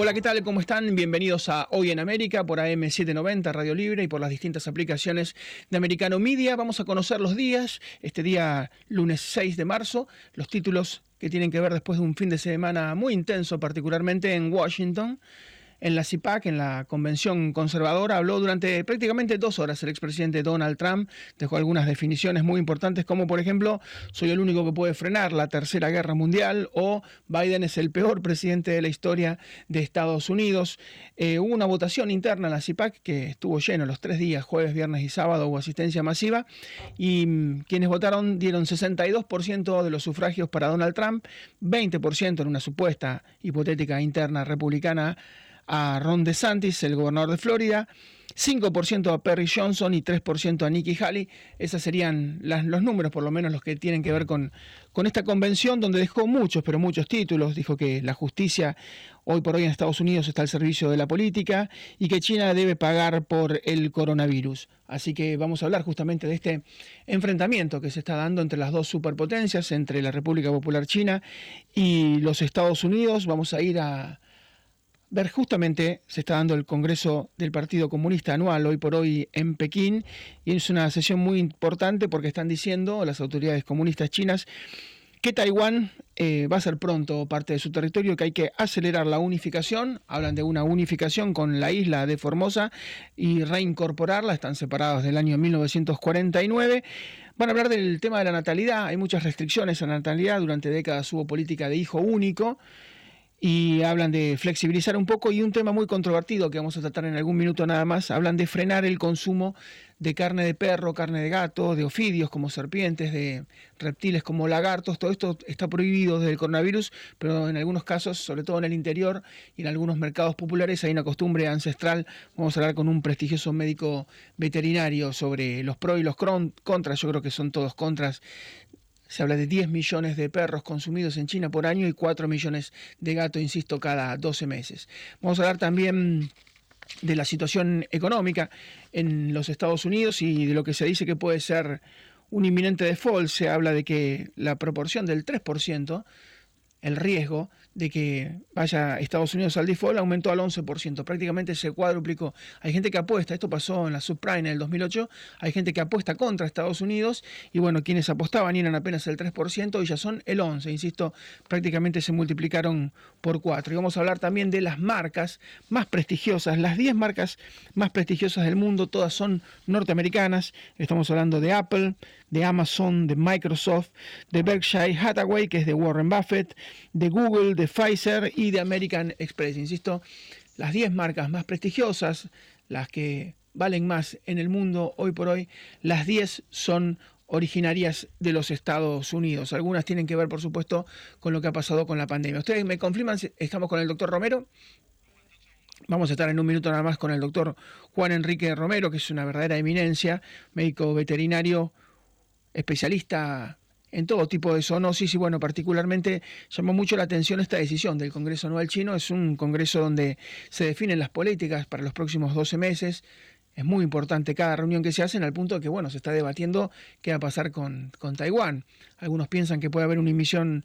Hola, ¿qué tal? ¿Cómo están? Bienvenidos a Hoy en América por AM790 Radio Libre y por las distintas aplicaciones de Americano Media. Vamos a conocer los días, este día lunes 6 de marzo, los títulos que tienen que ver después de un fin de semana muy intenso, particularmente en Washington en la CIPAC, en la Convención Conservadora, habló durante prácticamente dos horas el expresidente Donald Trump, dejó algunas definiciones muy importantes como por ejemplo, soy el único que puede frenar la Tercera Guerra Mundial o Biden es el peor presidente de la historia de Estados Unidos. Eh, hubo una votación interna en la CIPAC que estuvo lleno los tres días, jueves, viernes y sábado, hubo asistencia masiva y mm, quienes votaron dieron 62% de los sufragios para Donald Trump, 20% en una supuesta hipotética interna republicana a Ron DeSantis, el gobernador de Florida, 5% a Perry Johnson y 3% a Nikki Haley. Esos serían los números, por lo menos los que tienen que ver con, con esta convención, donde dejó muchos, pero muchos títulos. Dijo que la justicia hoy por hoy en Estados Unidos está al servicio de la política y que China debe pagar por el coronavirus. Así que vamos a hablar justamente de este enfrentamiento que se está dando entre las dos superpotencias, entre la República Popular China y los Estados Unidos. Vamos a ir a ver justamente se está dando el Congreso del Partido Comunista anual hoy por hoy en Pekín y es una sesión muy importante porque están diciendo las autoridades comunistas chinas que Taiwán eh, va a ser pronto parte de su territorio, que hay que acelerar la unificación, hablan de una unificación con la isla de Formosa y reincorporarla, están separados del año 1949. Van a hablar del tema de la natalidad, hay muchas restricciones a la natalidad, durante décadas hubo política de hijo único y hablan de flexibilizar un poco y un tema muy controvertido que vamos a tratar en algún minuto nada más, hablan de frenar el consumo de carne de perro, carne de gato, de ofidios como serpientes, de reptiles como lagartos, todo esto está prohibido desde el coronavirus, pero en algunos casos, sobre todo en el interior y en algunos mercados populares hay una costumbre ancestral, vamos a hablar con un prestigioso médico veterinario sobre los pros y los contras, yo creo que son todos contras se habla de 10 millones de perros consumidos en China por año y 4 millones de gatos, insisto, cada 12 meses. Vamos a hablar también de la situación económica en los Estados Unidos y de lo que se dice que puede ser un inminente default. Se habla de que la proporción del 3%, el riesgo de que vaya Estados Unidos al default aumentó al 11%, prácticamente se cuadruplicó. Hay gente que apuesta, esto pasó en la subprime en el 2008, hay gente que apuesta contra Estados Unidos y bueno, quienes apostaban eran apenas el 3% y ya son el 11%, insisto, prácticamente se multiplicaron por 4. Y vamos a hablar también de las marcas más prestigiosas, las 10 marcas más prestigiosas del mundo, todas son norteamericanas, estamos hablando de Apple, de Amazon, de Microsoft, de Berkshire Hathaway, que es de Warren Buffett, de Google, de Pfizer y de American Express. Insisto, las 10 marcas más prestigiosas, las que valen más en el mundo hoy por hoy, las 10 son originarias de los Estados Unidos. Algunas tienen que ver, por supuesto, con lo que ha pasado con la pandemia. Ustedes me confirman, estamos con el doctor Romero. Vamos a estar en un minuto nada más con el doctor Juan Enrique Romero, que es una verdadera eminencia, médico veterinario, especialista en todo tipo de zoonosis y bueno, particularmente llamó mucho la atención esta decisión del Congreso Anual Chino. Es un congreso donde se definen las políticas para los próximos 12 meses. Es muy importante cada reunión que se hace al punto de que, bueno, se está debatiendo qué va a pasar con, con Taiwán. Algunos piensan que puede haber una invasión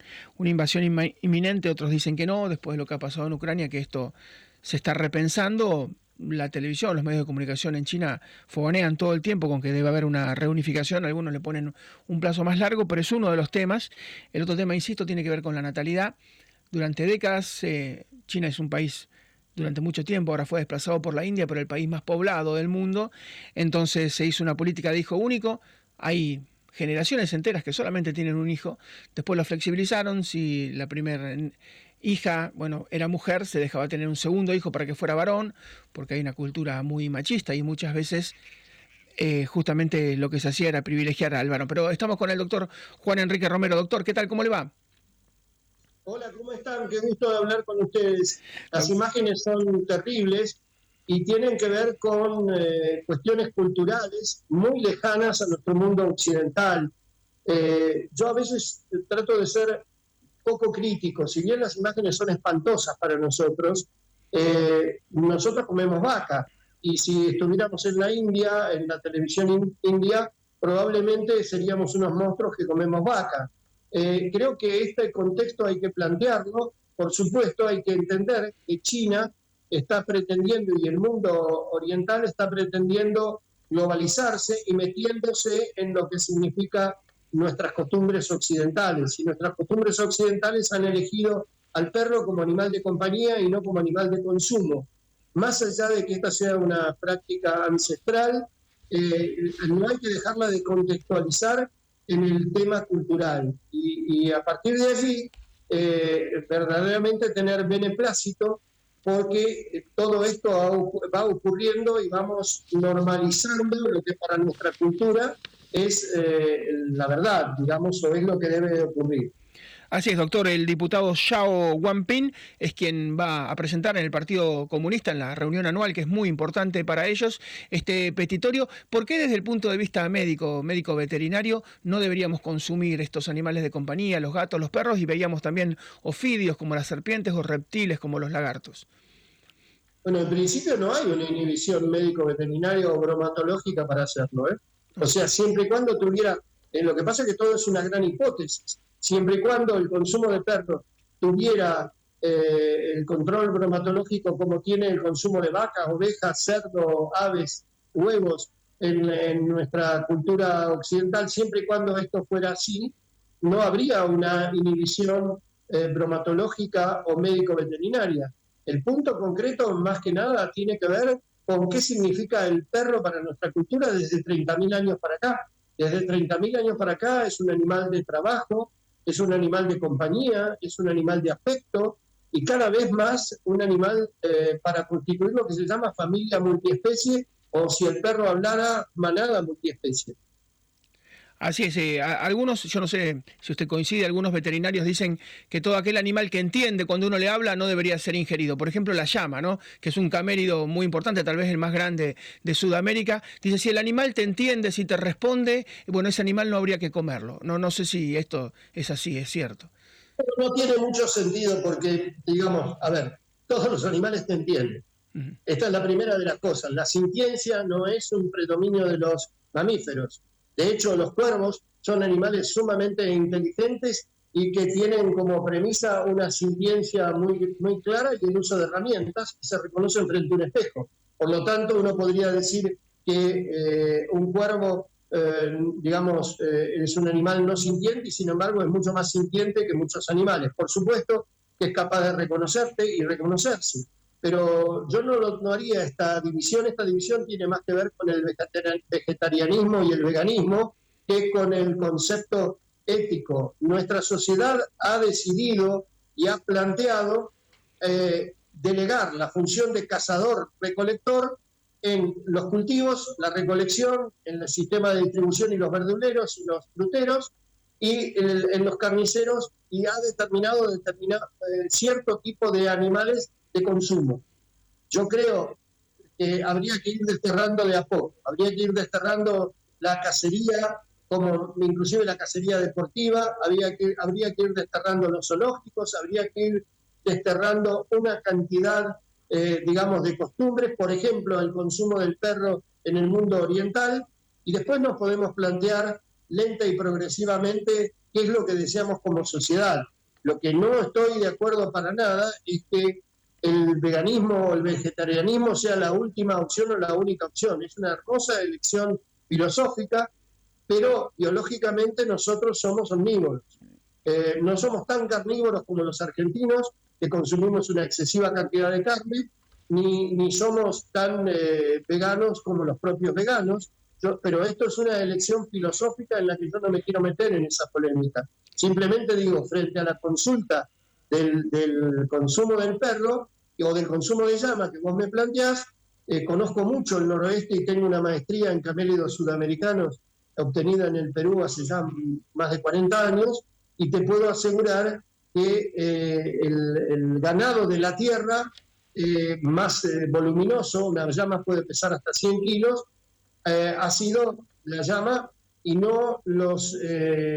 inminente, otros dicen que no, después de lo que ha pasado en Ucrania, que esto se está repensando la televisión, los medios de comunicación en China fogonean todo el tiempo con que debe haber una reunificación, algunos le ponen un plazo más largo, pero es uno de los temas. El otro tema, insisto, tiene que ver con la natalidad. Durante décadas, eh, China es un país durante mucho tiempo, ahora fue desplazado por la India, pero el país más poblado del mundo, entonces se hizo una política de hijo único, hay generaciones enteras que solamente tienen un hijo, después lo flexibilizaron, si la primera hija, bueno, era mujer, se dejaba tener un segundo hijo para que fuera varón, porque hay una cultura muy machista y muchas veces eh, justamente lo que se hacía era privilegiar al varón. Pero estamos con el doctor Juan Enrique Romero. Doctor, ¿qué tal? ¿Cómo le va? Hola, ¿cómo están? Qué gusto de hablar con ustedes. Las imágenes son terribles y tienen que ver con eh, cuestiones culturales muy lejanas a nuestro mundo occidental. Eh, yo a veces trato de ser poco crítico. Si bien las imágenes son espantosas para nosotros, eh, nosotros comemos vaca. Y si estuviéramos en la India, en la televisión india, probablemente seríamos unos monstruos que comemos vaca. Eh, creo que este contexto hay que plantearlo por supuesto, hay que entender que China está pretendiendo y el mundo oriental está pretendiendo globalizarse y metiéndose en lo que significa nuestras costumbres occidentales. Y nuestras costumbres occidentales han elegido al perro como animal de compañía y no como animal de consumo. Más allá de que esta sea una práctica ancestral, eh, no hay que dejarla de contextualizar en el tema cultural. Y, a partir de allí, eh, verdaderamente tener beneplácito porque todo esto va ocurriendo y vamos normalizando lo que para nuestra cultura es eh, la verdad, digamos, o es lo que debe ocurrir. Así es, doctor. El diputado Xiao Wanping es quien va a presentar en el Partido Comunista en la reunión anual, que es muy importante para ellos, este petitorio. ¿Por qué desde el punto de vista médico, médico veterinario, no deberíamos consumir estos animales de compañía, los gatos, los perros, y veíamos también ofidios como las serpientes o reptiles como los lagartos? Bueno, en principio no hay una inhibición médico-veterinaria o bromatológica para hacerlo. ¿eh? O sea, siempre y cuando tuviera... Eh, lo que pasa es que todo es una gran hipótesis siempre y cuando el consumo de perros tuviera eh, el control bromatológico como tiene el consumo de vacas, ovejas, cerdo, aves, huevos en, nuestra cultura occidental, siempre y cuando esto fuera así, no habría una inhibición eh, bromatológica o médico-veterinaria. El punto concreto, más que nada, tiene que ver con qué significa el perro para nuestra cultura desde 30.000 años para acá. Desde 30.000 años para acá es un animal de trabajo, es un animal de compañía, es un animal de afecto y cada vez más un animal eh, para constituir lo que se llama familia multiespecie o si el perro hablara, manada multiespecie. Así es, eh, algunos, yo no sé si usted coincide, algunos veterinarios dicen que todo aquel animal que entiende cuando uno le habla no debería ser ingerido. Por ejemplo, la llama, ¿no? que es un camérido muy importante, tal vez el más grande de Sudamérica. Dice, si el animal te entiende, si te responde, bueno, ese animal no habría que comerlo. No, no sé si esto es así, es cierto. No tiene mucho sentido porque, digamos, a ver, todos los animales te entienden. Esta es la primera de las cosas. La sintiencia no es un predominio de los mamíferos de hecho, los cuervos son animales sumamente inteligentes y que tienen como premisa una sintiencia muy, muy clara y el uso de herramientas que se reconocen frente a un espejo. Por lo tanto, uno podría decir que eh, un cuervo, eh, digamos, eh, es un animal no sintiente y sin embargo es mucho más sintiente que muchos animales. Por supuesto que es capaz de reconocerte y reconocerse pero yo no, no haría esta división. Esta división tiene más que ver con el vegetarianismo y el veganismo que con el concepto ético. Nuestra sociedad ha decidido y ha planteado eh, delegar la función de cazador-recolector en los cultivos, la recolección, en el sistema de distribución y los verduleros y los fruteros, y en, los carniceros, y ha determinado, determinado eh, cierto tipo de animales de consumo. Yo creo que habría que ir desterrando de a poco, habría que ir desterrando la cacería, como inclusive la cacería deportiva, habría que, habría que ir desterrando los zoológicos, habría que ir desterrando una cantidad, eh, digamos, de costumbres, por ejemplo, el consumo del perro en el mundo oriental, y después nos podemos plantear lenta y progresivamente qué es lo que deseamos como sociedad. Lo que no estoy de acuerdo para nada es que el veganismo o el vegetarianismo sea la última opción o la única opción. Es una hermosa elección filosófica, pero biológicamente nosotros somos omnívoros. Eh, no somos tan carnívoros como los argentinos, que consumimos una excesiva cantidad de carne, ni, ni somos tan eh, veganos como los propios veganos, pero esto es una elección filosófica en la que yo no me quiero meter en esa polémica. Simplemente digo, frente a la consulta del, del consumo del perro, o del consumo de llama que vos me planteás, eh, conozco mucho el noroeste y tengo una maestría en camélidos sudamericanos obtenida en el Perú hace ya más de 40 años y te puedo asegurar que eh, el, ganado de la tierra eh, más voluminoso, una llama puede pesar hasta 100 kilos, ha sido la llama y no los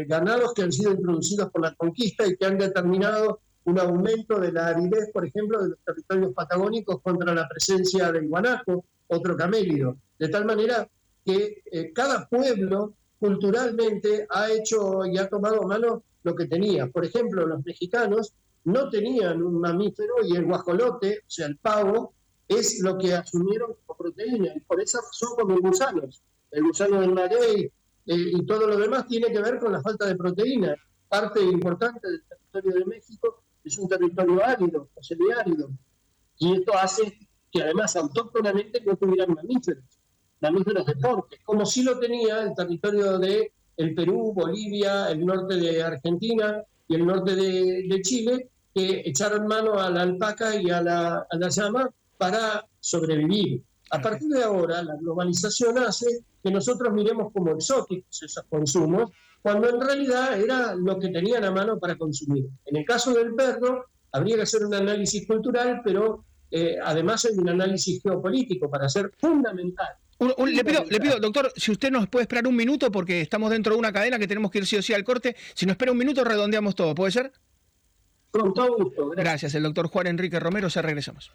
ganados que han sido introducidos por la conquista y que han determinado un aumento de la aridez, por ejemplo, de los territorios patagónicos contra la presencia del guanaco, otro camélido. De tal manera que eh, cada pueblo culturalmente ha hecho y ha tomado a mano lo que tenía. Por ejemplo, los mexicanos no tenían un mamífero y el guajolote, o sea, el pavo, es lo que asumieron como proteína. Y por esa razón como gusanos. El gusano del marey eh, y todo lo demás tiene que ver con la falta de proteína. Parte importante del territorio de México es un territorio árido, o semiárido. Y esto hace que además autóctonamente no tuvieran mamíferos, mamíferos de porte, como sí lo tenía el territorio de el Perú, Bolivia, el norte de Argentina y el norte de, Chile, que echaron mano a la alpaca y a la, a la llama para sobrevivir. A partir de ahora, la globalización hace que nosotros miremos como exóticos esos consumos, cuando en realidad era lo que tenían a mano para consumir. En el caso del perro, habría que hacer un análisis cultural, pero eh, además hay un análisis geopolítico para ser fundamental. le, pido, le pido, doctor, si usted nos puede esperar un minuto, porque estamos dentro de una cadena que tenemos que ir sí o sí al corte. Si nos espera un minuto, redondeamos todo, ¿puede ser? Con todo gusto. Gracias. gracias el doctor Juan Enrique Romero. Se regresamos.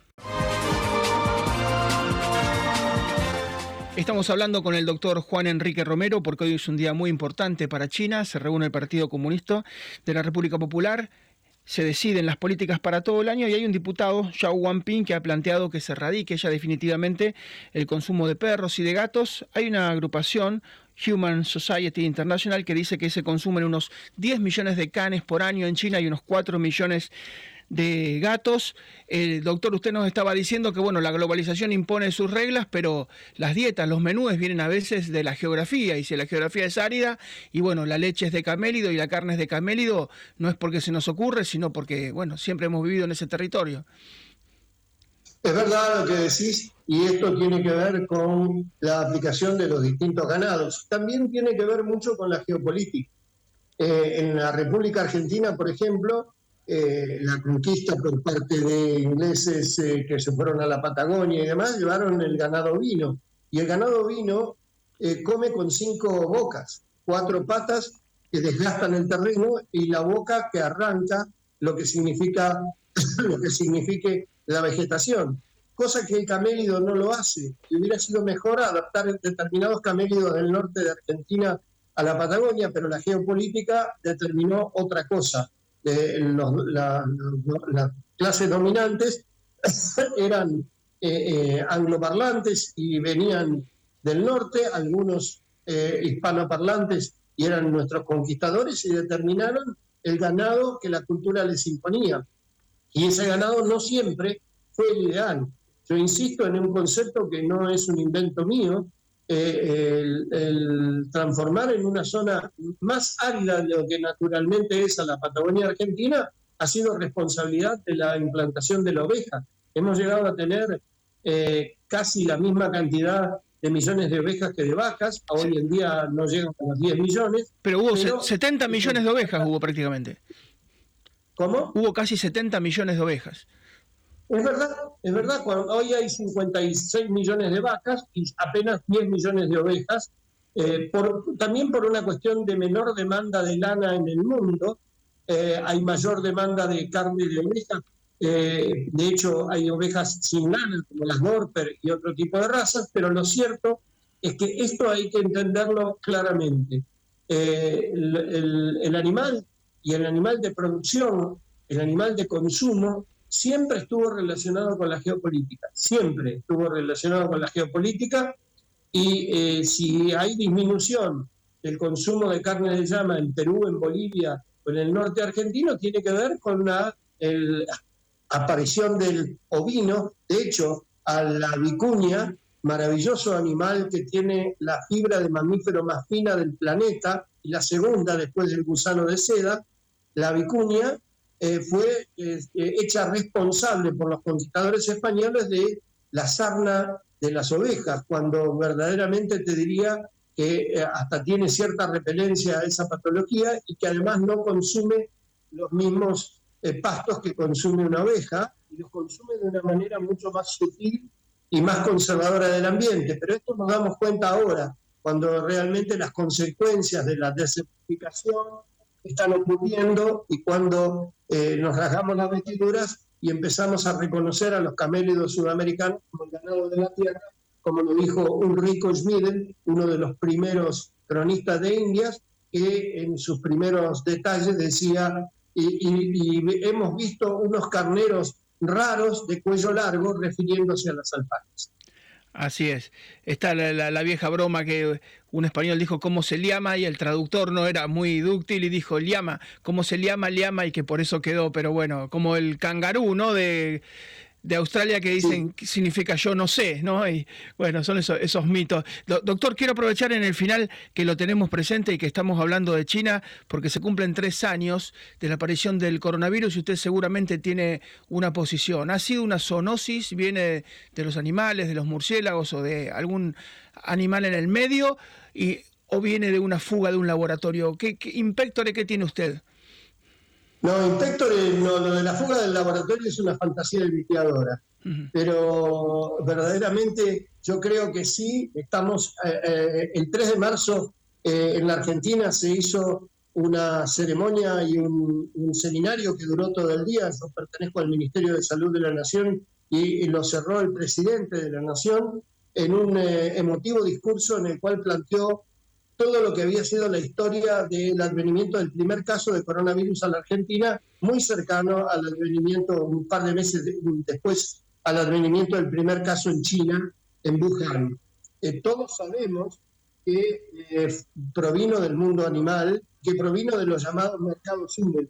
Estamos hablando con el doctor Juan Enrique Romero porque hoy es un día muy importante para China. Se reúne el Partido Comunista de la República Popular se deciden las políticas para todo el año y hay un diputado, Xiao Wanping, que ha planteado que se radique ya definitivamente el consumo de perros y de gatos. Hay una agrupación, Human Society International, que dice que se consumen unos 10 millones de canes por año en China y unos 4 millones de gatos. El doctor, usted nos estaba diciendo que bueno, la globalización impone sus reglas, pero las dietas, los menúes vienen a veces de la geografía, y si la geografía es árida, y bueno, la leche es de camélido y la carne es de camélido, no es porque se nos ocurre, sino porque, bueno, siempre hemos vivido en ese territorio. Es verdad lo que decís, y esto tiene que ver con la aplicación de los distintos ganados. También tiene que ver mucho con la geopolítica. Eh, en la República Argentina, por ejemplo, eh, la conquista por parte de ingleses eh, que se fueron a la Patagonia y demás, llevaron el ganado vino. Y el ganado vino eh, come con cinco bocas, cuatro patas que desgastan el terreno y la boca que arranca lo que significa lo que signifique la vegetación. Cosa que el camélido no lo hace. Y hubiera sido mejor adaptar determinados camélidos del norte de Argentina a la Patagonia, pero la geopolítica determinó otra cosa las clases dominantes eran eh, eh, angloparlantes y venían del norte, algunos eh, hispanoparlantes y eran nuestros conquistadores y determinaron el ganado que la cultura les imponía. Y ese ganado no siempre fue el ideal. Yo insisto en un concepto que no es un invento mío, el, transformar en una zona más árida de lo que naturalmente es a la Patagonia Argentina ha sido responsabilidad de la implantación de la oveja. Hemos llegado a tener eh, casi la misma cantidad de millones de ovejas que de vacas. Hoy en día no llegan a los 10 millones. Pero hubo 70 millones de ovejas, hubo prácticamente. ¿Cómo? Hubo casi 70 millones de ovejas. Es verdad, es verdad, hoy hay 56 millones de vacas y apenas 10 millones de ovejas, eh, también por una cuestión de menor demanda de lana en el mundo, eh, hay mayor demanda de carne de oveja, eh, de hecho hay ovejas sin lana como las Dorper y otro tipo de razas, pero lo cierto es que esto hay que entenderlo claramente. el animal y el animal de producción, el animal de consumo, siempre estuvo relacionado con la geopolítica, siempre estuvo relacionado con la geopolítica y eh, si hay disminución del consumo de carne de llama en Perú, en Bolivia o en el norte argentino, tiene que ver con la aparición del ovino. De hecho, a la vicuña, maravilloso animal que tiene la fibra de mamífero más fina del planeta y la segunda después del gusano de seda, la vicuña eh, fue eh, hecha responsable por los conquistadores españoles de la sarna de las ovejas, cuando verdaderamente te diría que eh, hasta tiene cierta repelencia a esa patología y que además no consume los mismos pastos que consume una oveja, y los consume de una manera mucho más sutil y más conservadora del ambiente. Pero esto nos damos cuenta ahora, cuando realmente las consecuencias de la desertificación están ocurriendo y cuando eh, nos rasgamos las vestiduras y empezamos a reconocer a los camélidos sudamericanos como el ganado de la tierra, como lo dijo Ulrico Schmiden, uno de los primeros cronistas de Indias, que en sus primeros detalles decía y, hemos visto unos carneros raros de cuello largo refiriéndose a las alpacas. Así es. Está la, vieja broma que un español dijo cómo se llama y el traductor no era muy dúctil y dijo llama, cómo se llama, llama y que por eso quedó, pero bueno, como el cangarú, ¿no? De de Australia que dicen que significa yo no sé, ¿no? Y bueno, son esos, esos mitos. doctor, quiero aprovechar en el final que lo tenemos presente y que estamos hablando de China, porque se cumplen tres años de la aparición del coronavirus y usted seguramente tiene una posición. ¿Ha sido una zoonosis? ¿Viene de los animales, de los murciélagos o de algún animal en el medio? Y, ¿O viene de una fuga de un laboratorio? ¿Qué, qué qué tiene usted? No, Inspector, no, lo de la fuga del laboratorio es una fantasía deliciadora, pero verdaderamente yo creo que sí, estamos, eh, eh, el 3 de marzo eh, en la Argentina se hizo una ceremonia y un, seminario que duró todo el día, yo pertenezco al Ministerio de Salud de la Nación y, y lo cerró el presidente de la Nación en un emotivo discurso en el cual planteó todo lo que había sido la historia del advenimiento del primer caso de coronavirus a la Argentina, muy cercano al advenimiento, un par de meses después, al advenimiento del primer caso en China, en Wuhan. Eh, todos sabemos que eh, provino del mundo animal, que provino de los llamados mercados húmedos.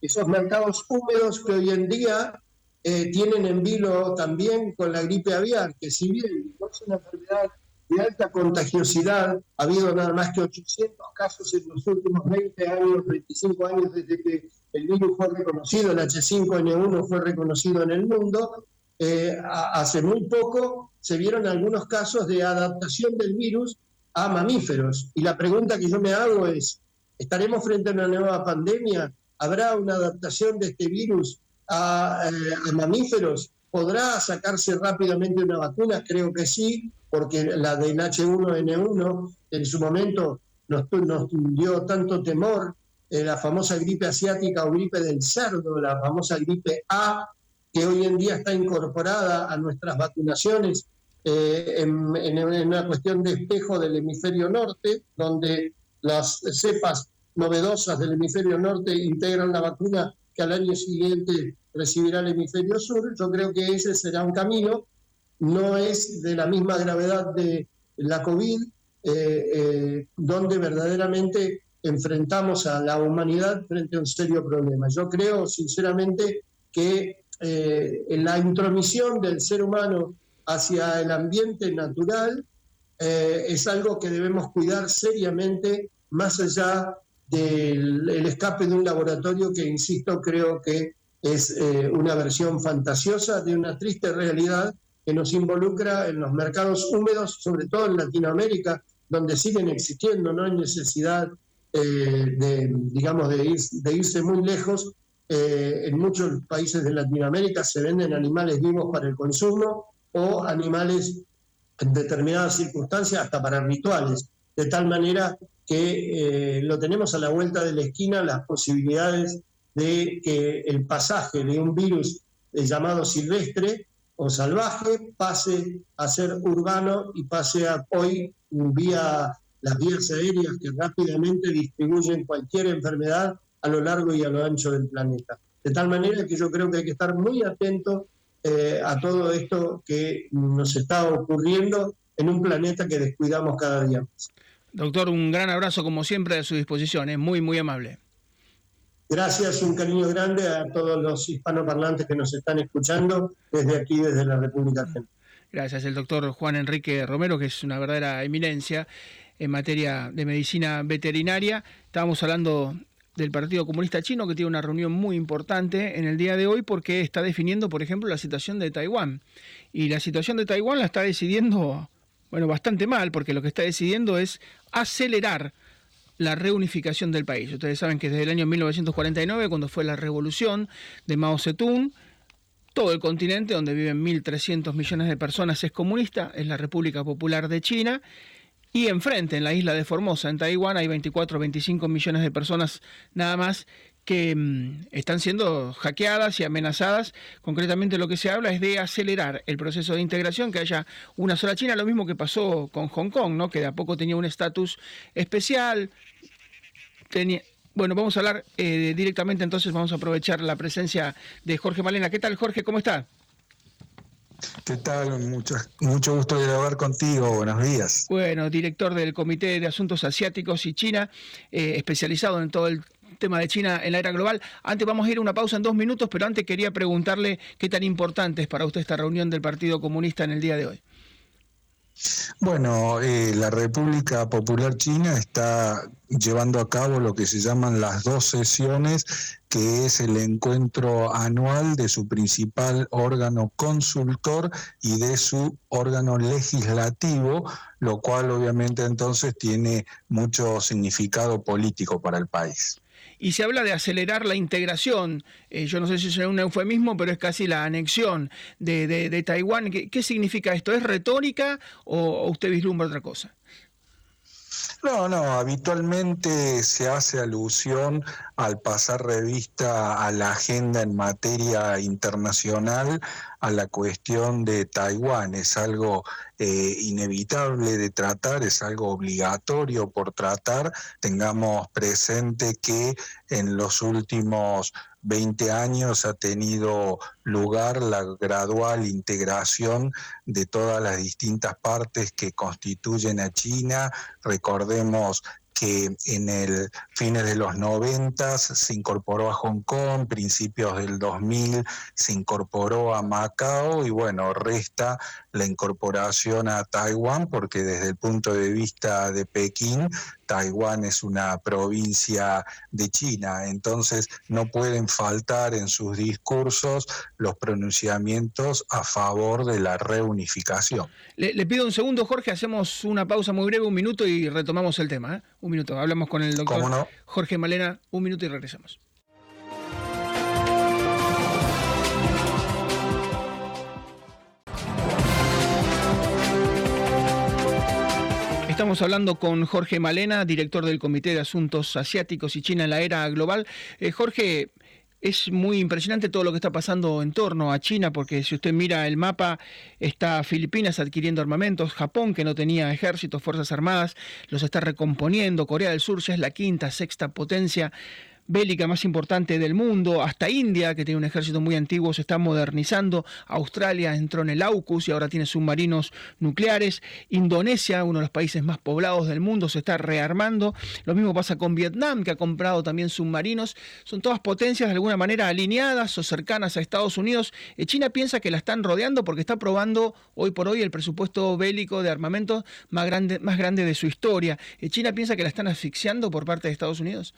Esos mercados húmedos que hoy en día eh, tienen en vilo también con la gripe aviar, que si bien no es una enfermedad de alta contagiosidad. Ha habido nada más que 800 casos en los últimos 20 años, 25 años desde que el virus fue reconocido, el H5N1 fue reconocido en el mundo. Eh, hace muy poco se vieron algunos casos de adaptación del virus a mamíferos. Y la pregunta que yo me hago es, ¿estaremos frente a una nueva pandemia? ¿Habrá una adaptación de este virus a, eh, a mamíferos? ¿Podrá sacarse rápidamente una vacuna? Creo que sí, porque la del H1N1 en su momento nos, dio tanto temor, eh, la famosa gripe asiática o gripe del cerdo, la famosa gripe A, que hoy en día está incorporada a nuestras vacunaciones eh, en, en, una cuestión de espejo del hemisferio norte, donde las cepas novedosas del hemisferio norte integran la vacuna que al año siguiente recibirá el hemisferio sur. Yo creo que ese será un camino. No es de la misma gravedad de la COVID, eh, eh, donde verdaderamente enfrentamos a la humanidad frente a un serio problema. Yo creo sinceramente que eh, la intromisión del ser humano hacia el ambiente natural es algo que debemos cuidar seriamente más allá del escape de un laboratorio que, insisto, creo que es una versión fantasiosa de una triste realidad que nos involucra en los mercados húmedos, sobre todo en Latinoamérica, donde siguen existiendo, no hay necesidad eh, de, digamos, de, de, irse muy lejos. Eh, en muchos países de Latinoamérica se venden animales vivos para el consumo o animales en determinadas circunstancias hasta para rituales, de tal manera que lo tenemos a la vuelta de la esquina las posibilidades de que el pasaje de un virus llamado silvestre o salvaje pase a ser urbano y pase a hoy vía las vías aéreas que rápidamente distribuyen cualquier enfermedad a lo largo y a lo ancho del planeta. De tal manera que yo creo que hay que estar muy atento eh, a todo esto que nos está ocurriendo en un planeta que descuidamos cada día más. Doctor, un gran abrazo como siempre a su disposición, es muy, muy amable. Gracias, un cariño grande a todos los hispanoparlantes que nos están escuchando desde aquí, desde la República Argentina. Gracias, el doctor Juan Enrique Romero, que es una verdadera eminencia en materia de medicina veterinaria. Estábamos hablando del Partido Comunista Chino, que tiene una reunión muy importante en el día de hoy porque está definiendo, por ejemplo, la situación de Taiwán. Y la situación de Taiwán la está decidiendo, bueno, bastante mal, porque lo que está decidiendo es acelerar la reunificación del país. Ustedes saben que desde el año 1949, cuando fue la revolución de Mao Zedong, todo el continente donde viven 1.300 millones de personas es comunista, es la República Popular de China, y enfrente, en la isla de Formosa, en Taiwán, hay 24 o 25 millones de personas nada más que mm, están siendo hackeadas y amenazadas. Concretamente lo que se habla es de acelerar el proceso de integración, que haya una sola China, lo mismo que pasó con Hong Kong, ¿no? que de a poco tenía un estatus especial, tenía, Bueno, vamos a hablar eh, directamente entonces, vamos a aprovechar la presencia de Jorge Malena. ¿Qué tal, Jorge? ¿Cómo está? ¿Qué tal? Mucho, mucho gusto de hablar contigo. Buenos días. Bueno, director del Comité de Asuntos Asiáticos y China, eh, especializado en todo el tema de China en la era global. Antes vamos a ir a una pausa en dos minutos, pero antes quería preguntarle qué tan importante es para usted esta reunión del Partido Comunista en el día de hoy. Bueno, eh, la República Popular China está llevando a cabo lo que se llaman las dos sesiones, que es el encuentro anual de su principal órgano consultor y de su órgano legislativo, lo cual obviamente entonces tiene mucho significado político para el país y se habla de acelerar la integración. Eh, yo no sé si es un eufemismo, pero es casi la anexión de, Taiwán. ¿Qué, significa esto? ¿Es retórica o usted vislumbra otra cosa? No, no, habitualmente se hace alusión al pasar revista a la agenda en materia internacional a la cuestión de Taiwán. Es algo eh, inevitable de tratar, es algo obligatorio por tratar. Tengamos presente que en los últimos 20 años ha tenido lugar la gradual integración de todas las distintas partes que constituyen a China. Recordemos que en el fines de los 90 se incorporó a Hong Kong, principios del 2000 se incorporó a Macao y bueno, resta la incorporación a Taiwán porque desde el punto de vista de Pekín, Taiwán es una provincia de China, entonces no pueden faltar en sus discursos los pronunciamientos a favor de la reunificación. Le, pido un segundo, Jorge, hacemos una pausa muy breve, un minuto y retomamos el tema. ¿eh? Un minuto, hablamos con el doctor Jorge Malena, un minuto y regresamos. Estamos hablando con Jorge Malena, director del Comité de Asuntos Asiáticos y China en la Era Global. Eh, Jorge, es muy impresionante todo lo que está pasando en torno a China, porque si usted mira el mapa, está Filipinas adquiriendo armamentos, Japón, que no tenía ejércitos, fuerzas armadas, los está recomponiendo, Corea del Sur ya es la quinta, sexta potencia bélica más importante del mundo, hasta India, que tiene un ejército muy antiguo, se está modernizando, Australia entró en el AUKUS y ahora tiene submarinos nucleares, Indonesia, uno de los países más poblados del mundo, se está rearmando, lo mismo pasa con Vietnam, que ha comprado también submarinos, son todas potencias de alguna manera alineadas o cercanas a Estados Unidos. China piensa que la están rodeando porque está probando hoy por hoy el presupuesto bélico de armamento más grande, más grande de su historia. China piensa que la están asfixiando por parte de Estados Unidos.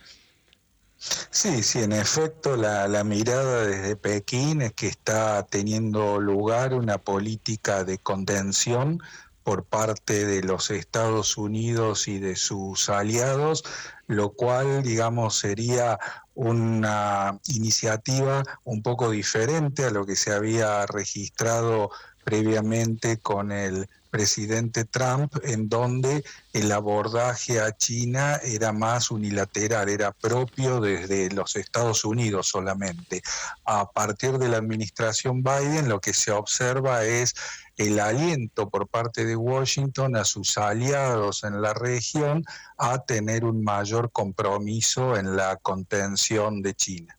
Sí, sí, en efecto, la, mirada desde Pekín es que está teniendo lugar una política de contención por parte de los Estados Unidos y de sus aliados, lo cual, digamos, sería una iniciativa un poco diferente a lo que se había registrado previamente con el presidente Trump, en donde el abordaje a China era más unilateral, era propio desde los Estados Unidos solamente. A partir de la administración Biden, lo que se observa es el aliento por parte de Washington a sus aliados en la región a tener un mayor compromiso en la contención de China.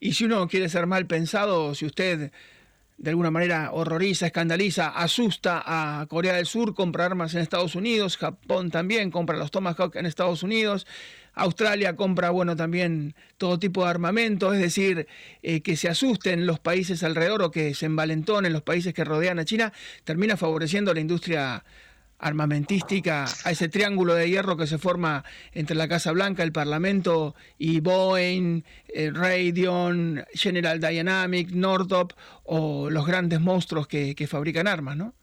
Y si uno quiere ser mal pensado, si usted de alguna manera horroriza, escandaliza, asusta a Corea del Sur, compra armas en Estados Unidos, Japón también compra los Tomahawk en Estados Unidos, Australia compra, bueno, también todo tipo de armamento, es decir, eh, que se asusten los países alrededor o que se envalentonen los países que rodean a China, termina favoreciendo la industria armamentística, a ese triángulo de hierro que se forma entre la Casa Blanca, el Parlamento y Boeing, eh, Raytheon, General Dynamics, Northrop o los grandes monstruos que, que fabrican armas, ¿no?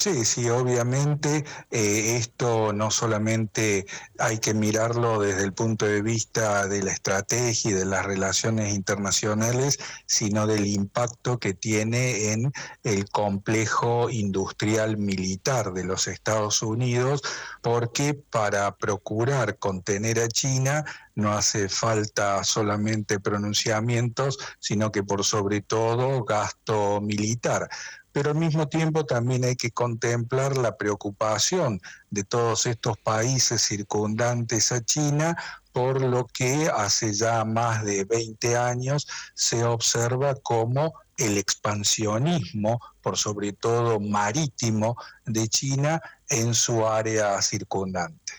Sí, sí, obviamente eh, esto no solamente hay que mirarlo desde el punto de vista de la estrategia y de las relaciones internacionales, sino del impacto que tiene en el complejo industrial militar de los Estados Unidos, porque para procurar contener a China no hace falta solamente pronunciamientos, sino que por sobre todo gasto militar pero al mismo tiempo también hay que contemplar la preocupación de todos estos países circundantes a China por lo que hace ya más de 20 años se observa como el expansionismo, por sobre todo marítimo, de China en su área circundante.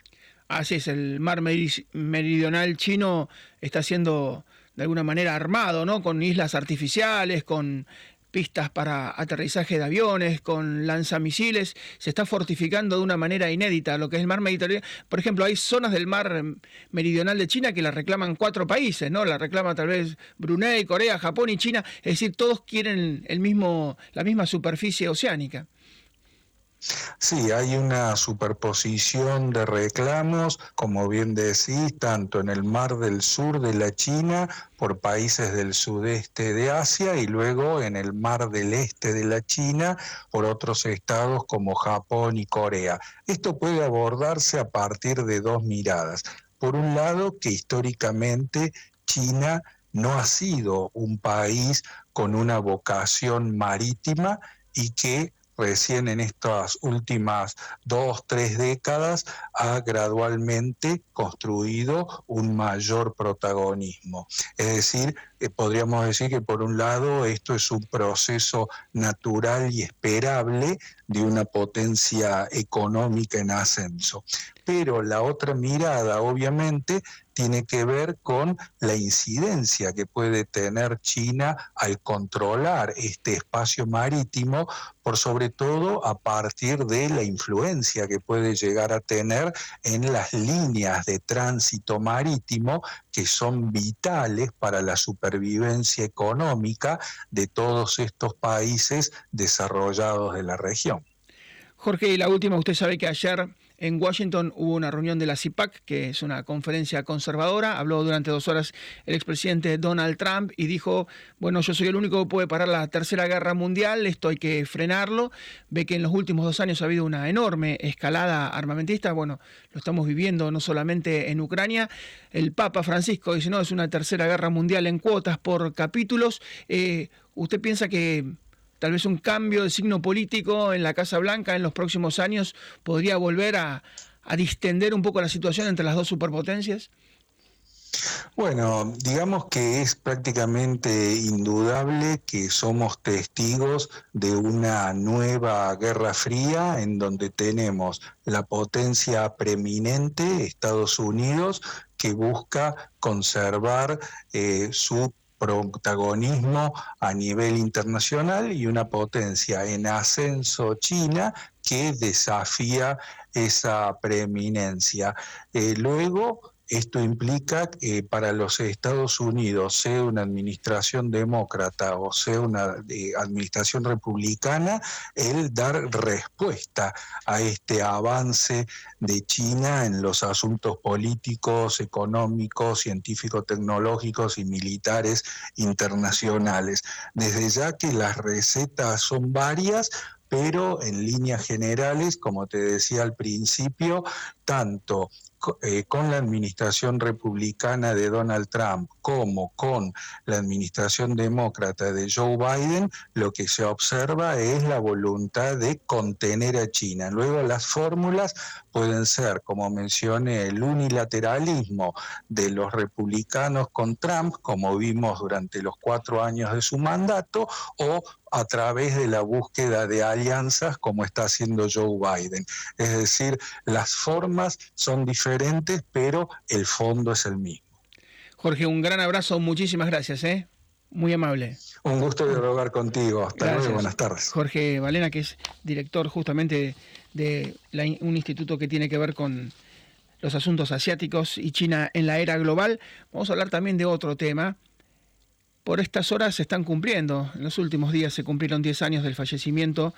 Así es, el mar meridional chino está siendo de alguna manera armado, ¿no? Con islas artificiales, con pistas para aterrizaje de aviones, con lanzamisiles, se está fortificando de una manera inédita lo que es el mar Mediterráneo. Por ejemplo, hay zonas del mar meridional de China que la reclaman cuatro países, ¿no? La reclama tal vez Brunei, Corea, Japón y China, es decir, todos quieren el mismo, la misma superficie oceánica. Sí, hay una superposición de reclamos, como bien decís, tanto en el Mar del Sur de la China por países del sudeste de Asia y luego en el Mar del Este de la China por otros estados como Japón y Corea. Esto puede abordarse a partir de dos miradas. Por un lado, que históricamente China no ha sido un país con una vocación marítima y que recién en estas últimas dos, tres décadas ha gradualmente construido un mayor protagonismo. Es decir, eh, podríamos decir que por un lado esto es un proceso natural y esperable de una potencia económica en ascenso. Pero la otra mirada, obviamente, tiene que ver con la incidencia que puede tener China al controlar este espacio marítimo, por sobre todo a partir de la influencia que puede llegar a tener en las líneas de tránsito marítimo que son vitales para la supervivencia económica de todos estos países desarrollados de la región. Jorge, y la última, usted sabe que ayer en Washington hubo una reunión de la CIPAC, que es una conferencia conservadora. Habló durante dos horas el expresidente Donald Trump y dijo, bueno, yo soy el único que puede parar la Tercera Guerra Mundial, esto hay que frenarlo. Ve que en los últimos dos años ha habido una enorme escalada armamentista. Bueno, lo estamos viviendo no solamente en Ucrania. El Papa Francisco dice, no, es una Tercera Guerra Mundial en cuotas por capítulos. Eh, ¿Usted piensa que tal vez un cambio de signo político en la Casa Blanca en los próximos años podría volver a, distender un poco la situación entre las dos superpotencias? Bueno, digamos que es prácticamente indudable que somos testigos de una nueva guerra fría en donde tenemos la potencia preeminente, Estados Unidos, que busca conservar eh, su protagonismo a nivel internacional y una potencia en ascenso China que desafía esa preeminencia. Eh, luego, esto implica que para los Estados Unidos, sea una administración demócrata o sea una eh, administración republicana, el dar respuesta a este avance de China en los asuntos políticos, económicos, científico-tecnológicos y militares internacionales. Desde ya que las recetas son varias, pero en líneas generales, como te decía al principio, tanto eh, con la administración republicana de Donald Trump como con la administración demócrata de Joe Biden, lo que se observa es la voluntad de contener a China. Luego las fórmulas pueden ser, como mencioné, el unilateralismo de los republicanos con Trump, como vimos durante los cuatro años de su mandato, o a través de la búsqueda de alianzas como está haciendo Joe Biden. Es decir, las formas son diferentes, pero el fondo es el mismo. Jorge, un gran abrazo, muchísimas gracias, ¿eh? Muy amable. Un gusto dialogar contigo. Hasta luego, buenas tardes. Jorge Valena, que es director justamente de un instituto que tiene que ver con los asuntos asiáticos y China en la era global. Vamos a hablar también de otro tema. Por estas horas se están cumpliendo, en los últimos días se cumplieron 10 años del fallecimiento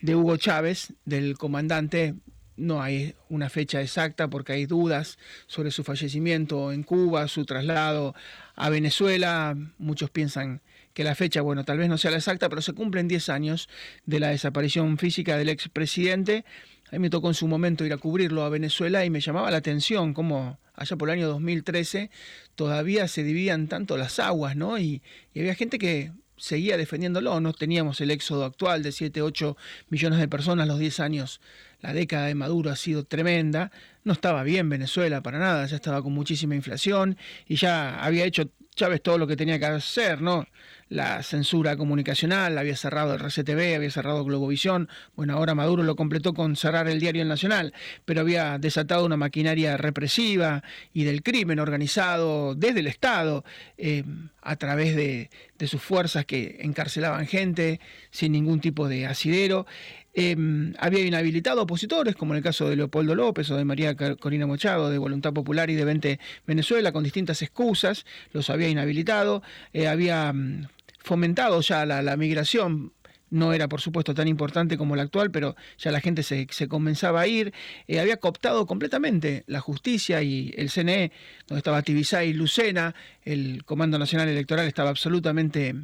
de Hugo Chávez, del comandante no hay una fecha exacta porque hay dudas sobre su fallecimiento en Cuba, su traslado a Venezuela. Muchos piensan que la fecha, bueno, tal vez no sea la exacta, pero se cumplen 10 años de la desaparición física del expresidente. A mí me tocó en su momento ir a cubrirlo a Venezuela y me llamaba la atención cómo allá por el año 2013 todavía se dividían tanto las aguas, ¿no? Y, y había gente que seguía defendiéndolo, no teníamos el éxodo actual de 7, 8 millones de personas los 10 años. La década de Maduro ha sido tremenda, no estaba bien Venezuela para nada, ya estaba con muchísima inflación y ya había hecho Chávez todo lo que tenía que hacer, ¿no? La censura comunicacional, había cerrado el RCTV, había cerrado Globovisión. Bueno, ahora Maduro lo completó con cerrar el diario Nacional, pero había desatado una maquinaria represiva y del crimen organizado desde el Estado eh, a través de, de sus fuerzas que encarcelaban gente sin ningún tipo de asidero. Em, había inhabilitado opositores, como en el caso de Leopoldo López o de María Corina Mochado, de Voluntad Popular y de 20 Venezuela, con distintas excusas, los había inhabilitado, eh, había mm, fomentado ya la, migración no era por supuesto tan importante como la actual, pero ya la gente se, comenzaba a ir, eh, había cooptado completamente la justicia y el CNE, donde estaba Tibisay y Lucena, el Comando Nacional Electoral estaba absolutamente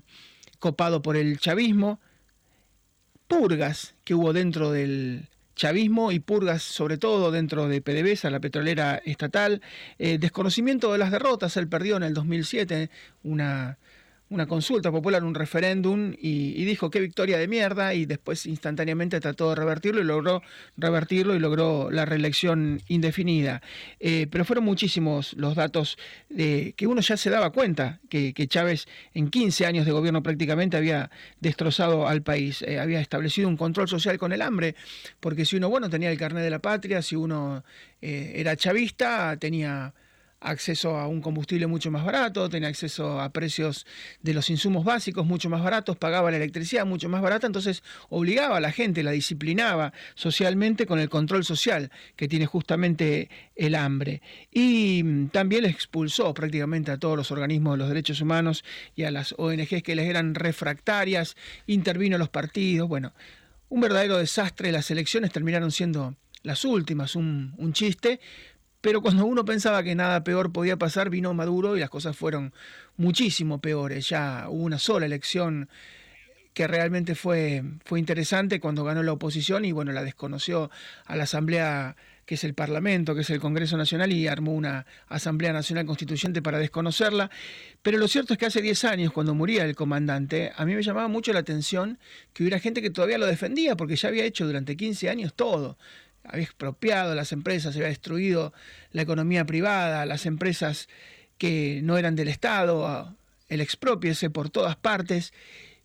copado por el chavismo, purgas que hubo dentro del chavismo y purgas sobre todo dentro de PDVSA, la petrolera estatal, eh, desconocimiento de las derrotas, él perdió en el 2007 una una consulta popular, un referéndum, y, dijo qué victoria de mierda, y después instantáneamente trató de revertirlo y logró revertirlo y logró la reelección indefinida. Eh, pero fueron muchísimos los datos de, que uno ya se daba cuenta que, Chávez en 15 años de gobierno prácticamente había destrozado al país, eh, había establecido un control social con el hambre, porque si uno, bueno, tenía el carnet de la patria, si uno eh, era chavista, tenía acceso a un combustible mucho más barato, tenía acceso a precios de los insumos básicos mucho más baratos, pagaba la electricidad mucho más barata, entonces obligaba a la gente, la disciplinaba socialmente con el control social que tiene justamente el hambre. Y mm, también expulsó prácticamente a todos los organismos de los derechos humanos y a las ONGs que les eran refractarias, intervino los partidos, bueno, un verdadero desastre, las elecciones terminaron siendo las últimas, un, un chiste, pero cuando uno pensaba que nada peor podía pasar, vino Maduro y las cosas fueron muchísimo peores. Ya hubo una sola elección que realmente fue, fue interesante cuando ganó la oposición y bueno, la desconoció a la Asamblea que es el Parlamento, que es el Congreso Nacional, y armó una Asamblea Nacional Constituyente para desconocerla. Pero lo cierto es que hace 10 años, cuando moría el comandante, a mí me llamaba mucho la atención que hubiera gente que todavía lo defendía, porque ya había hecho durante 15 años todo había expropiado las empresas, había destruido la economía privada, las empresas que no eran del Estado, el expropiese por todas partes.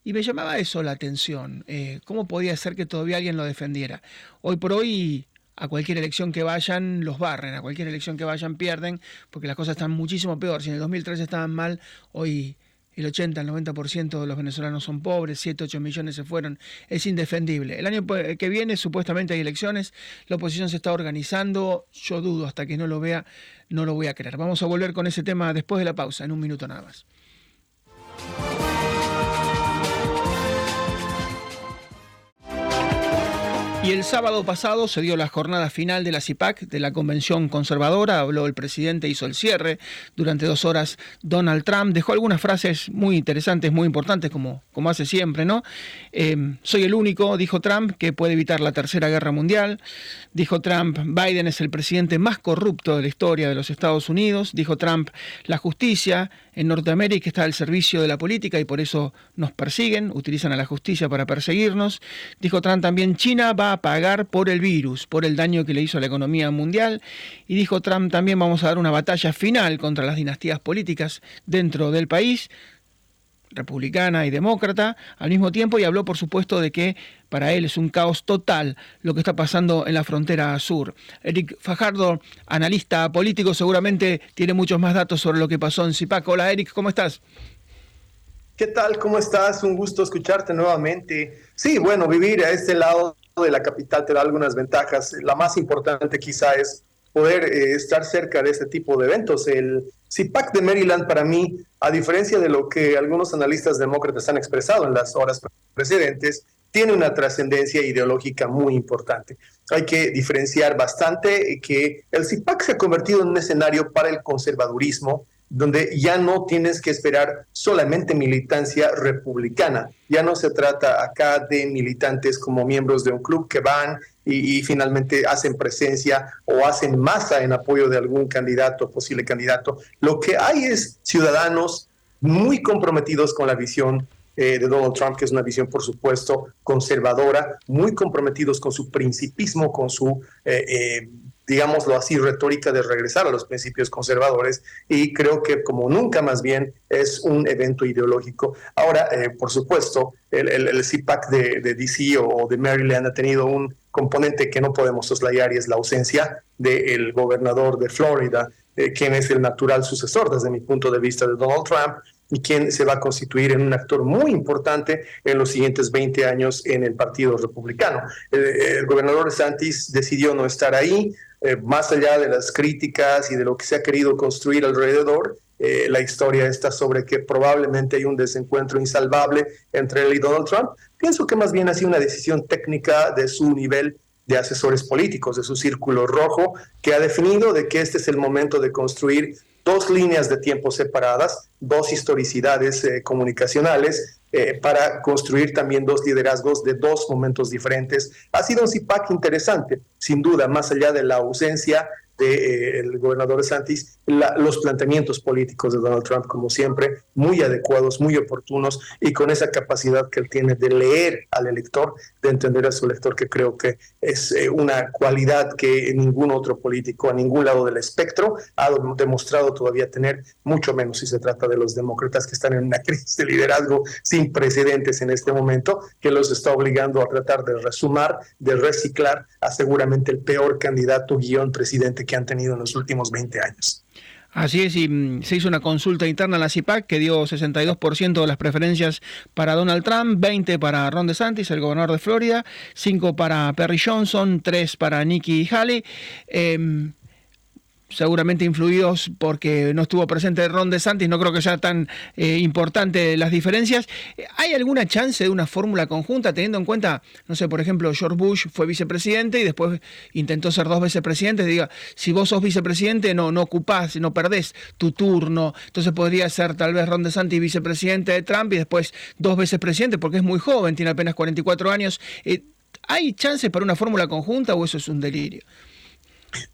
Y me llamaba eso la atención, eh, cómo podía ser que todavía alguien lo defendiera. Hoy por hoy, a cualquier elección que vayan, los barren, a cualquier elección que vayan, pierden, porque las cosas están muchísimo peor. Si en el 2013 estaban mal, hoy el 80, el 90% de los venezolanos son pobres, 7, 8 millones se fueron, es indefendible. El año que viene supuestamente hay elecciones, la oposición se está organizando, yo dudo hasta que no lo vea, no lo voy a creer. Vamos a volver con ese tema después de la pausa, en un minuto nada más. Y el sábado pasado se dio la jornada final de la CIPAC, de la Convención Conservadora, habló el presidente, hizo el cierre. Durante dos horas Donald Trump dejó algunas frases muy interesantes, muy importantes, como, como hace siempre, ¿no? Eh, soy el único, dijo Trump, que puede evitar la Tercera Guerra Mundial. Dijo Trump, Biden es el presidente más corrupto de la historia de los Estados Unidos. Dijo Trump, la justicia en Norteamérica está al servicio de la política y por eso nos persiguen, utilizan a la justicia para perseguirnos. Dijo Trump también, China va a pagar por el virus, por el daño que le hizo a la economía mundial. Y dijo Trump también vamos a dar una batalla final contra las dinastías políticas dentro del país republicana y demócrata al mismo tiempo y habló por supuesto de que para él es un caos total lo que está pasando en la frontera sur. Eric Fajardo, analista político, seguramente tiene muchos más datos sobre lo que pasó en Zipac. Hola Eric, ¿cómo estás? ¿Qué tal? ¿Cómo estás? Un gusto escucharte nuevamente. Sí, bueno, vivir a este lado de la capital te da algunas ventajas. La más importante quizá es poder eh, estar cerca de este tipo de eventos. El CIPAC de Maryland para mí, a diferencia de lo que algunos analistas demócratas han expresado en las horas precedentes, tiene una trascendencia ideológica muy importante. Hay que diferenciar bastante que el CIPAC se ha convertido en un escenario para el conservadurismo, donde ya no tienes que esperar solamente militancia republicana. Ya no se trata acá de militantes como miembros de un club que van y, finalmente hacen presencia o hacen masa en apoyo de algún candidato, posible candidato. Lo que hay es ciudadanos muy comprometidos con la visión de Donald Trump, que es una visión, por supuesto, conservadora, muy comprometidos con su principismo, con su digámoslo así, retórica de regresar a los principios conservadores y creo que como nunca más bien es un evento ideológico. Ahora, eh, por supuesto, el, el, de, DC o de Maryland ha tenido un componente que no podemos soslayar y es la ausencia del gobernador de Florida, eh, quien es el natural sucesor desde mi punto de vista de Donald Trump y quien se va a constituir en un actor muy importante en los siguientes 20 años en el Partido Republicano. El, el gobernador Santis decidió no estar ahí, eh, más allá de las críticas y de lo que se ha querido construir alrededor, eh, la historia está sobre que probablemente hay un desencuentro insalvable entre él y Donald Trump. Pienso que más bien ha sido una decisión técnica de su nivel de asesores políticos, de su círculo rojo, que ha definido de que este es el momento de construir dos líneas de tiempo separadas, dos historicidades eh, comunicacionales eh, para construir también dos liderazgos de dos momentos diferentes. Ha sido un CIPAC interesante, sin duda, más allá de la ausencia del gobernador Santis, los planteamientos políticos de Donald Trump, como siempre, muy adecuados, muy oportunos y con esa capacidad que él tiene de leer al elector, de entender a su elector, que creo que es eh, una cualidad que ningún otro político a ningún lado del espectro ha demostrado todavía tener, mucho menos si se trata de los demócratas que están en una crisis de liderazgo sin precedentes en este momento, que los está obligando a tratar de resumar, de reciclar a seguramente el peor candidato guion presidente que han tenido en los últimos 20 años. Así es, y mm, se hizo una consulta interna en la CIPAC que dio 62% de las preferencias para Donald Trump, 20 para Ron DeSantis, el gobernador de Florida, 5 para Perry Johnson, 3 para Nikki Haley. Eh, seguramente influidos porque no estuvo presente Ron DeSantis, no creo que sea tan eh, importante las diferencias. ¿Hay alguna chance de una fórmula conjunta teniendo en cuenta, no sé, por ejemplo, George Bush fue vicepresidente y después intentó ser dos veces presidente? Diga, si vos sos vicepresidente, no, no ocupás, no perdés tu turno. Entonces podría ser tal vez Ron DeSantis vicepresidente de Trump y después dos veces presidente porque es muy joven, tiene apenas 44 años. Eh, ¿Hay chance para una fórmula conjunta o eso es un delirio?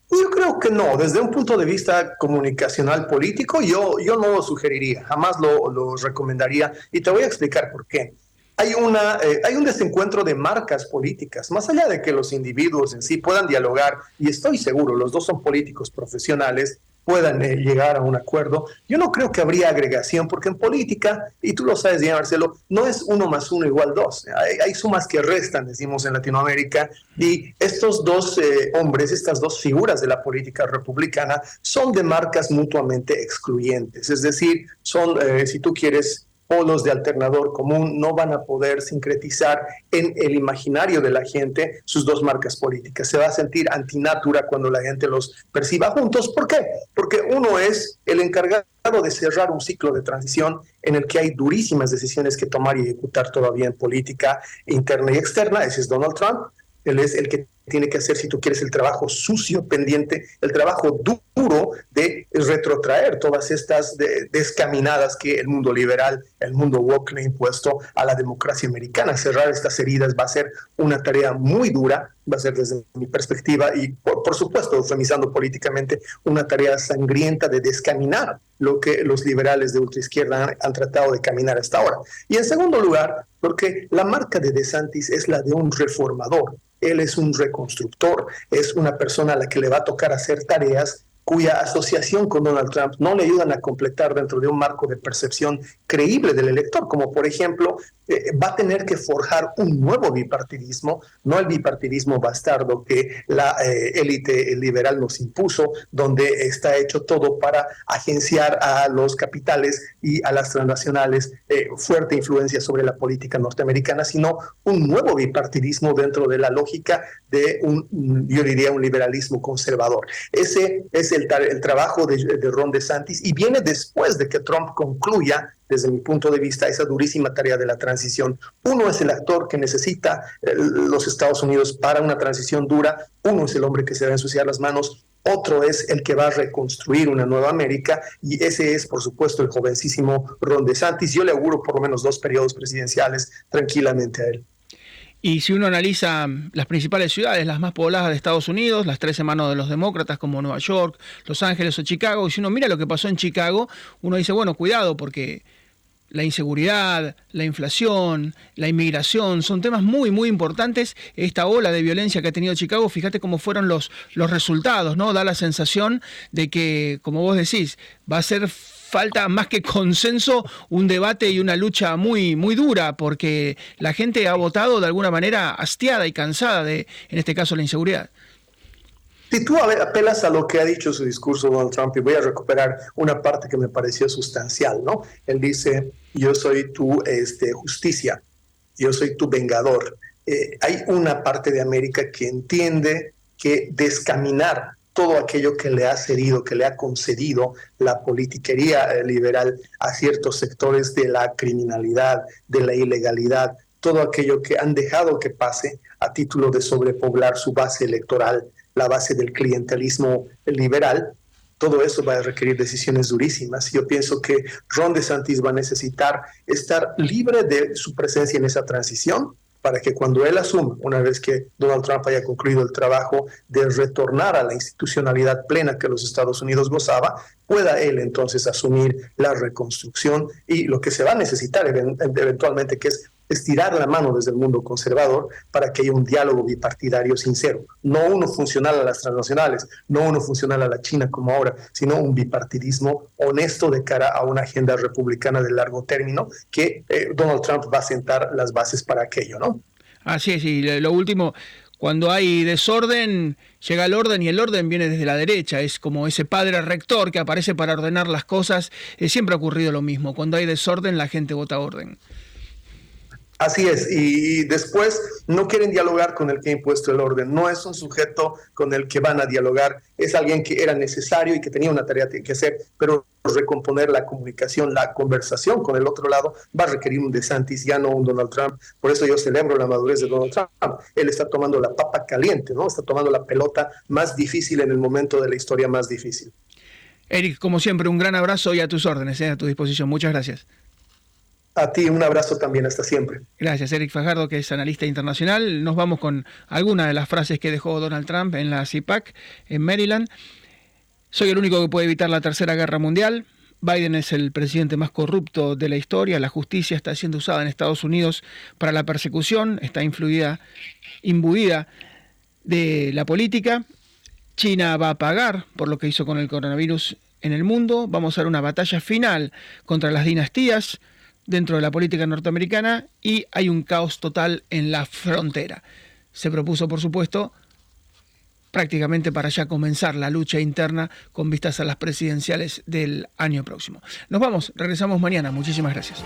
Yo creo que no, desde un punto de vista comunicacional político, yo, yo no lo sugeriría, jamás lo, lo recomendaría. Y te voy a explicar por qué. Hay, una, eh, hay un desencuentro de marcas políticas, más allá de que los individuos en sí puedan dialogar, y estoy seguro, los dos son políticos profesionales, puedan eh, llegar a un acuerdo. Yo no creo que habría agregación, porque en política, y tú lo sabes bien, Marcelo, no es uno más uno igual dos. Hay, sumas que restan, decimos en Latinoamérica, y estos dos eh, hombres, estas dos figuras de la política republicana, son de marcas mutuamente excluyentes. Es decir, son, eh, si tú quieres, polos de alternador común no van a poder sincretizar en el imaginario de la gente sus dos marcas políticas. Se va a sentir antinatura cuando la gente los perciba juntos. ¿Por qué? Porque uno es el encargado de cerrar un ciclo de transición en el que hay durísimas decisiones que tomar y ejecutar todavía en política interna y externa. Ese es Donald Trump. Él es el que tiene que hacer, si tú quieres, el trabajo sucio, pendiente, el trabajo duro de retrotraer todas estas descaminadas que el mundo liberal, el mundo woke ha impuesto a la democracia americana. Cerrar estas heridas va a ser una tarea muy dura, va a ser desde mi perspectiva y, por, supuesto, eufemizando políticamente, una tarea sangrienta de descaminar lo que los liberales de ultraizquierda han, han tratado de caminar hasta ahora. Y en segundo lugar, porque la marca de DeSantis es la de un reformador, él es un reconstructor, es una persona a la que le va a tocar hacer tareas cuya asociación con Donald Trump no le ayudan a completar dentro de un marco de percepción creíble del elector, como por ejemplo eh, va a tener que forjar un nuevo bipartidismo, no el bipartidismo bastardo que la eh, élite liberal nos impuso, donde está hecho todo para agenciar a los capitales y a las transnacionales eh, fuerte influencia sobre la política norteamericana, sino un nuevo bipartidismo dentro de la lógica de un, yo diría, un liberalismo conservador. Ese es el, el trabajo de, de Ron DeSantis y viene después de que Trump concluya desde mi punto de vista, esa durísima tarea de la transición. Uno es el actor que necesita eh, los Estados Unidos para una transición dura, uno es el hombre que se va a ensuciar las manos, otro es el que va a reconstruir una nueva América y ese es, por supuesto, el jovencísimo Ron DeSantis. Yo le auguro por lo menos dos periodos presidenciales tranquilamente a él. Y si uno analiza las principales ciudades, las más pobladas de Estados Unidos, las tres semanas de los demócratas como Nueva York, Los Ángeles o Chicago, y si uno mira lo que pasó en Chicago, uno dice, bueno, cuidado porque la inseguridad, la inflación, la inmigración, son temas muy, muy importantes. Esta ola de violencia que ha tenido Chicago, fíjate cómo fueron los, los resultados, ¿no? Da la sensación de que, como vos decís, va a ser falta más que consenso, un debate y una lucha muy, muy dura, porque la gente ha votado de alguna manera hastiada y cansada de, en este caso, la inseguridad. Si tú apelas a lo que ha dicho su discurso Donald Trump, y voy a recuperar una parte que me pareció sustancial, ¿no? Él dice, yo soy tu este, justicia, yo soy tu vengador. Eh, hay una parte de América que entiende que descaminar todo aquello que le ha cedido, que le ha concedido la politiquería eh, liberal a ciertos sectores de la criminalidad, de la ilegalidad, todo aquello que han dejado que pase a título de sobrepoblar su base electoral la base del clientelismo liberal, todo eso va a requerir decisiones durísimas. Yo pienso que Ron DeSantis va a necesitar estar libre de su presencia en esa transición para que cuando él asuma, una vez que Donald Trump haya concluido el trabajo de retornar a la institucionalidad plena que los Estados Unidos gozaba, pueda él entonces asumir la reconstrucción y lo que se va a necesitar eventualmente, que es estirar la mano desde el mundo conservador para que haya un diálogo bipartidario sincero. No uno funcional a las transnacionales, no uno funcional a la China como ahora, sino un bipartidismo honesto de cara a una agenda republicana de largo término que eh, Donald Trump va a sentar las bases para aquello, ¿no? Así es, y lo último, cuando hay desorden, llega el orden y el orden viene desde la derecha. Es como ese padre rector que aparece para ordenar las cosas. siempre ha ocurrido lo mismo. Cuando hay desorden, la gente vota orden. Así es, y después no quieren dialogar con el que ha impuesto el orden, no es un sujeto con el que van a dialogar, es alguien que era necesario y que tenía una tarea que hacer, pero recomponer la comunicación, la conversación con el otro lado va a requerir un DeSantis, ya no un Donald Trump, por eso yo celebro la madurez de Donald Trump, él está tomando la papa caliente, ¿no? Está tomando la pelota más difícil en el momento de la historia más difícil. Eric, como siempre, un gran abrazo y a tus órdenes, ¿eh? a tu disposición. Muchas gracias. A ti un abrazo también, hasta siempre. Gracias, Eric Fajardo, que es analista internacional. Nos vamos con alguna de las frases que dejó Donald Trump en la CIPAC en Maryland. Soy el único que puede evitar la Tercera Guerra Mundial. Biden es el presidente más corrupto de la historia. La justicia está siendo usada en Estados Unidos para la persecución, está influida, imbuida de la política. China va a pagar por lo que hizo con el coronavirus en el mundo. Vamos a ver una batalla final contra las dinastías dentro de la política norteamericana y hay un caos total en la frontera. Se propuso, por supuesto, prácticamente para ya comenzar la lucha interna con vistas a las presidenciales del año próximo. Nos vamos, regresamos mañana. Muchísimas gracias.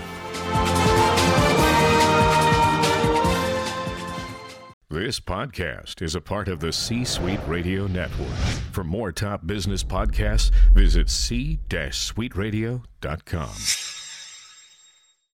This podcast is a part of the C Suite Radio Network. For more top business podcasts, visit c-suiteradio.com.